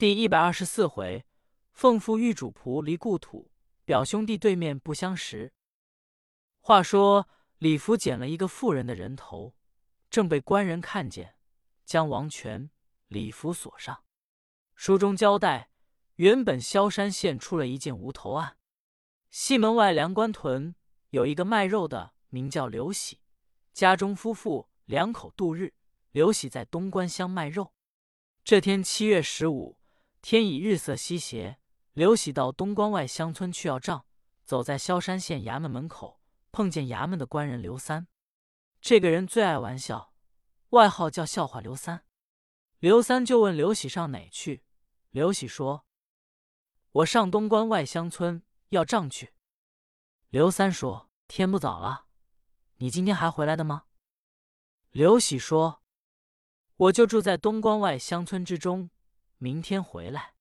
第一百二十四回，奉父遇主仆离故土，表兄弟对面不相识。话说李福捡了一个妇人的人头，正被官人看见，将王权、李福锁上。书中交代，原本萧山县出了一件无头案，西门外梁关屯有一个卖肉的，名叫刘喜，家中夫妇两口度日。刘喜在东关乡卖肉，这天七月十五。天已日色西斜，刘喜到东关外乡村去要账，走在萧山县衙门门口，碰见衙门的官人刘三。这个人最爱玩笑，外号叫笑话刘三。刘三就问刘喜上哪去？刘喜说：“我上东关外乡村要账去。”刘三说：“天不早了，你今天还回来的吗？”刘喜说：“我就住在东关外乡村之中。”明天回来。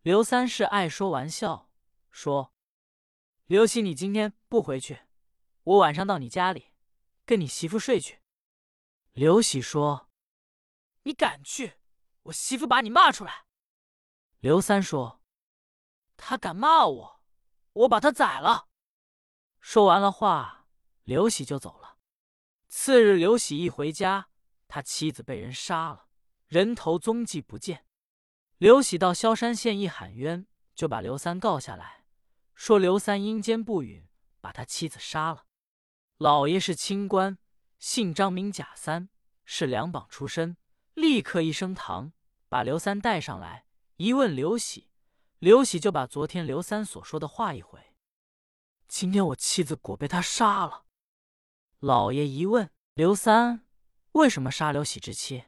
刘三是爱说玩笑，说：“刘喜，你今天不回去，我晚上到你家里跟你媳妇睡去。”刘喜说：“你敢去，我媳妇把你骂出来。”刘三说：“他敢骂我，我把他宰了。”说完了话，刘喜就走了。次日，刘喜一回家，他妻子被人杀了，人头踪迹不见。刘喜到萧山县一喊冤，就把刘三告下来，说刘三阴间不允，把他妻子杀了。老爷是清官，姓张名贾三，是两榜出身，立刻一升堂，把刘三带上来，一问刘喜，刘喜就把昨天刘三所说的话一回。今天我妻子果被他杀了。老爷一问刘三为什么杀刘喜之妻，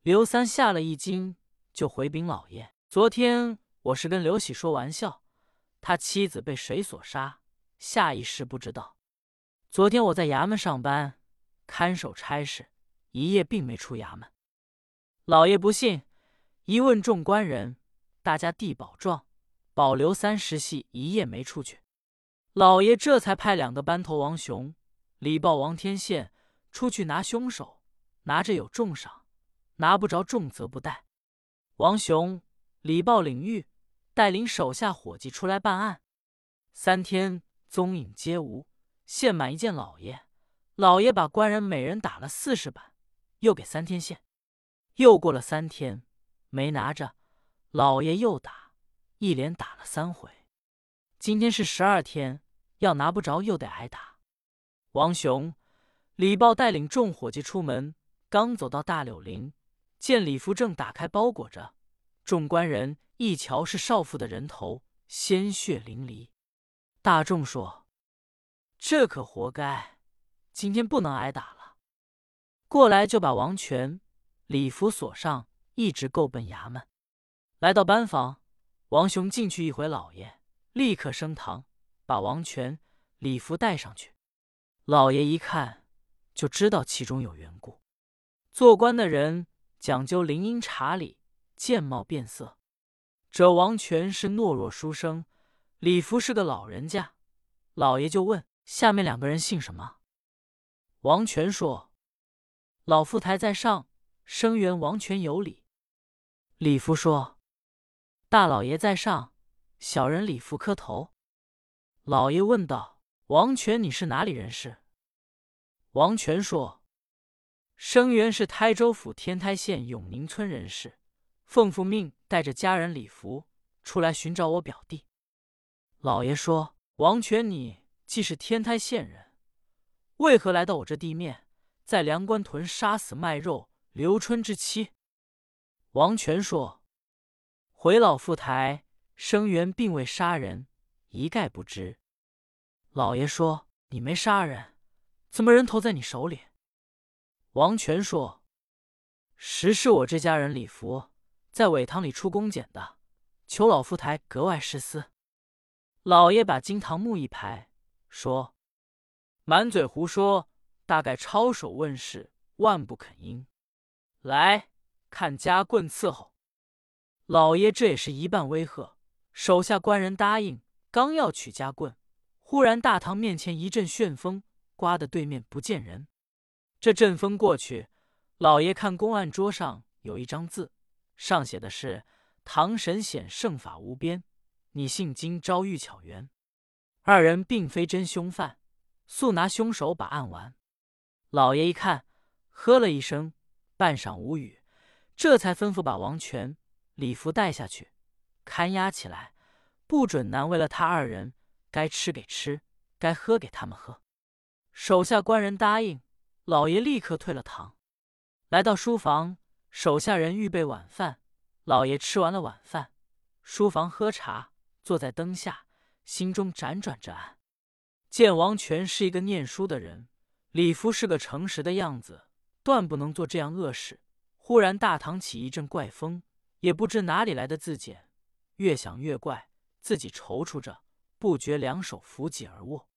刘三吓了一惊。就回禀老爷，昨天我是跟刘喜说玩笑，他妻子被谁所杀，下一世不知道。昨天我在衙门上班，看守差事，一夜并没出衙门。老爷不信，一问众官人，大家递保状，保留三十系一夜没出去。老爷这才派两个班头王雄、李豹王天宪出去拿凶手，拿着有重赏，拿不着重则不带。王雄、李豹领狱，带领手下伙计出来办案。三天踪影皆无，现满一见老爷。老爷把官人每人打了四十板，又给三天现。又过了三天，没拿着，老爷又打，一连打了三回。今天是十二天，要拿不着又得挨打。王雄、李豹带领众伙计出门，刚走到大柳林。见李福正打开包裹着，众官人一瞧是少妇的人头，鲜血淋漓。大众说：“这可活该，今天不能挨打了。”过来就把王权、李福锁上，一直够奔衙门。来到班房，王雄进去一回，老爷立刻升堂，把王权、李福带上去。老爷一看就知道其中有缘故，做官的人。讲究灵音查理，见貌变色。这王权是懦弱书生，李福是个老人家。老爷就问：下面两个人姓什么？王权说：老富台在上，声援王权有礼。李福说：大老爷在上，小人李福磕头。老爷问道：王权，你是哪里人士？王权说。生源是台州府天台县永宁村人士，奉父命带着家人李福出来寻找我表弟。老爷说：“王权，你既是天台县人，为何来到我这地面，在梁关屯杀死卖肉刘春之妻？”王权说：“回老父台，生源并未杀人，一概不知。”老爷说：“你没杀人，怎么人头在你手里？”王权说：“实是我这家人李福在苇塘里出工捡的，求老夫台格外施思。”老爷把金堂木一拍，说：“满嘴胡说，大概抄手问世，万不肯应。来看家棍伺候。”老爷这也是一半威吓，手下官人答应，刚要取家棍，忽然大堂面前一阵旋风，刮得对面不见人。这阵风过去，老爷看公案桌上有一张字，上写的是唐神显圣法无边，你姓金，招遇巧缘。二人并非真凶犯，速拿凶手把案完。老爷一看，呵了一声，半晌无语，这才吩咐把王权、李福带下去，看押起来，不准难为了他二人。该吃给吃，该喝给他们喝。手下官人答应，老爷立刻退了堂，来到书房，手下人预备晚饭。老爷吃完了晚饭，书房喝茶，坐在灯下，心中辗转着案。见王权是一个念书的人，李福是个诚实的样子，断不能做这样恶事。忽然大堂起一阵怪风，也不知哪里来的自检，越想越怪，自己踌躇着，不觉两手扶脊而卧。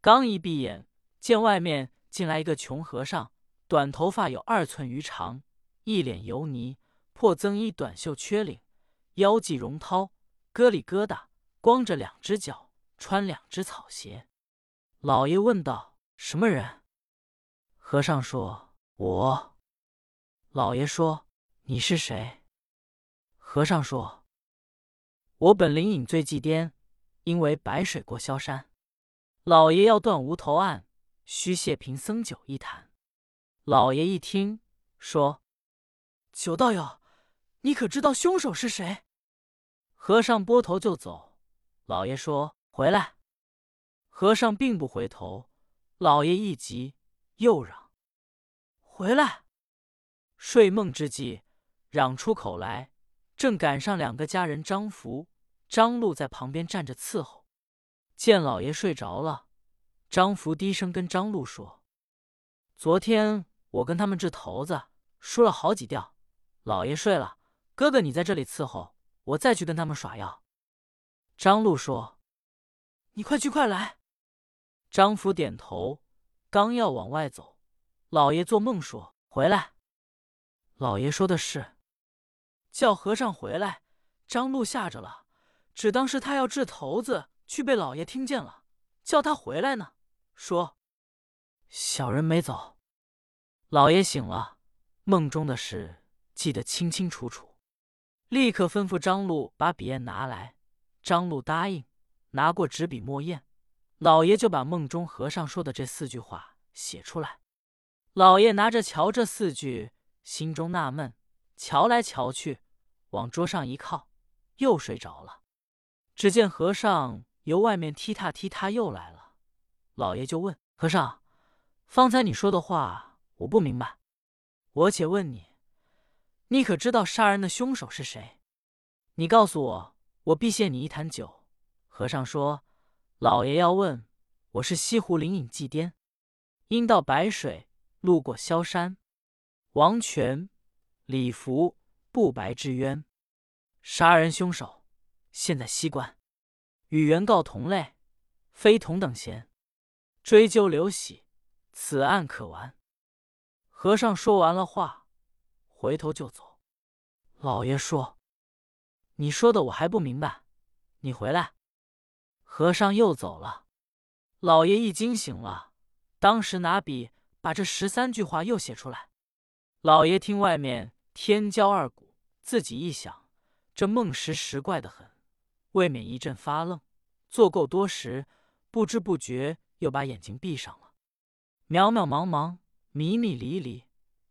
刚一闭眼，见外面进来一个穷和尚，短头发有二寸余长，一脸油泥。破增衣短袖缺领，腰系绒绦，疙里疙瘩，光着两只脚，穿两只草鞋。老爷问道：“什么人？”和尚说：“我。”老爷说：“你是谁？”和尚说：“我本灵隐最忌颠，因为白水过萧山。老爷要断无头案，须谢贫僧酒一坛。”老爷一听，说：“酒道友。”你可知道凶手是谁？和尚拨头就走。老爷说：“回来。”和尚并不回头。老爷一急，又嚷：“回来！”睡梦之际，嚷出口来，正赶上两个家人张福、张禄在旁边站着伺候。见老爷睡着了，张福低声跟张禄说：“昨天我跟他们掷骰子，输了好几吊。老爷睡了。”哥哥，你在这里伺候，我再去跟他们耍药。张禄说：“你快去，快来！”张福点头，刚要往外走，老爷做梦说：“回来。”老爷说的是，叫和尚回来。张禄吓着了，只当是他要掷骰子，去被老爷听见了，叫他回来呢。说：“小人没走。”老爷醒了，梦中的事记得清清楚楚。立刻吩咐张禄把笔砚拿来。张禄答应，拿过纸笔墨砚，老爷就把梦中和尚说的这四句话写出来。老爷拿着瞧这四句，心中纳闷，瞧来瞧去，往桌上一靠，又睡着了。只见和尚由外面踢踏踢踏又来了。老爷就问和尚：“方才你说的话，我不明白。我且问你。”你可知道杀人的凶手是谁？你告诉我，我必谢你一坛酒。和尚说：“老爷要问，我是西湖灵隐祭颠，因到白水，路过萧山，王权、李福不白之冤，杀人凶手现在西关，与原告同类，非同等闲，追究刘喜，此案可完。”和尚说完了话。回头就走，老爷说：“你说的我还不明白，你回来。”和尚又走了。老爷一惊醒了，当时拿笔把这十三句话又写出来。老爷听外面天骄二鼓，自己一想，这梦时时怪得很，未免一阵发愣。坐够多时，不知不觉又把眼睛闭上了。渺渺茫茫，迷迷离离，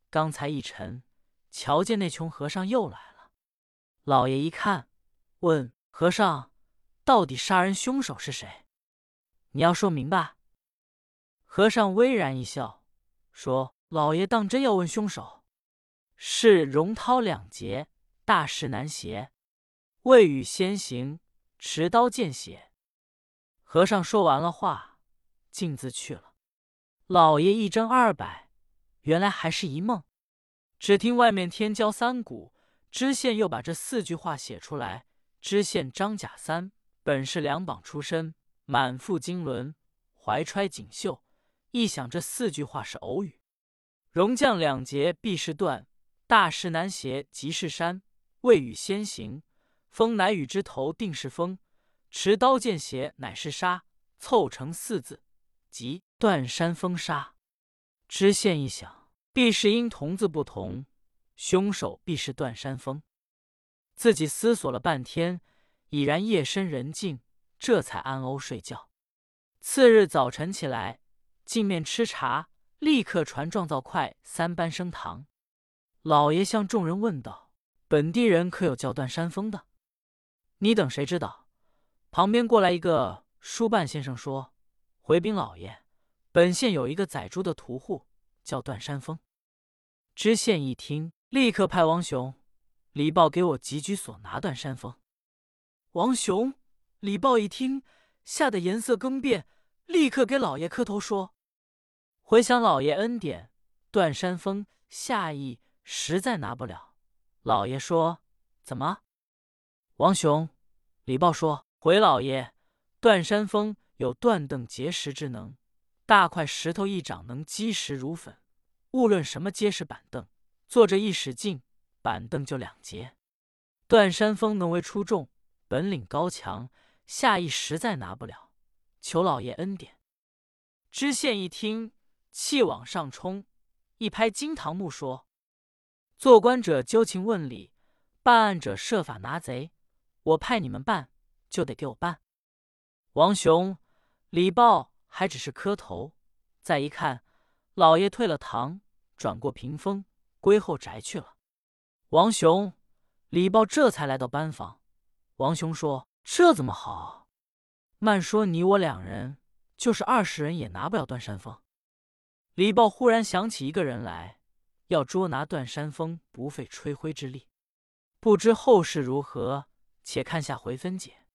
刚才一沉。瞧见那穷和尚又来了，老爷一看，问和尚：“到底杀人凶手是谁？你要说明白。”和尚微然一笑，说：“老爷当真要问凶手？是荣涛两劫，大事难协，未雨先行，持刀见血。”和尚说完了话，径自去了。老爷一怔二百，原来还是一梦。只听外面天骄三鼓，知县又把这四句话写出来。知县张甲三本是两榜出身，满腹经纶，怀揣锦绣。一想这四句话是偶语。荣将两节必是断，大事难协即是山。未雨先行，风乃雨之头定是风。持刀见血乃是杀，凑成四字，即断山风杀。知县一想。必是因童字不同，凶手必是段山峰。自己思索了半天，已然夜深人静，这才安欧睡觉。次日早晨起来，进面吃茶，立刻传状造快三班升堂。老爷向众人问道：“本地人可有叫段山峰的？你等谁知道？”旁边过来一个书办先生说：“回禀老爷，本县有一个宰猪的屠户，叫段山峰。”知县一听，立刻派王雄、李豹给我集居所拿段山峰。王雄、李豹一听，吓得颜色更变，立刻给老爷磕头说：“回想老爷恩典，段山峰下意实在拿不了。”老爷说：“怎么？”王雄、李豹说。回老爷，段山峰有断凳结石之能，大块石头一掌能击石如粉。无论什么结实板凳，坐着一使劲，板凳就两截。段山峰能为出众，本领高强，下意实在拿不了，求老爷恩典。知县一听，气往上冲，一拍惊堂木说：“做官者究情问理，办案者设法拿贼。我派你们办。”就得给我办。王雄、李豹还只是磕头，再一看，老爷退了堂，转过屏风，归后宅去了。王雄、李豹这才来到班房。王雄说：“这怎么好？慢说你我两人，就是二十人也拿不了段山峰。”李豹忽然想起一个人来，要捉拿段山峰，不费吹灰之力。不知后事如何，且看下回分解。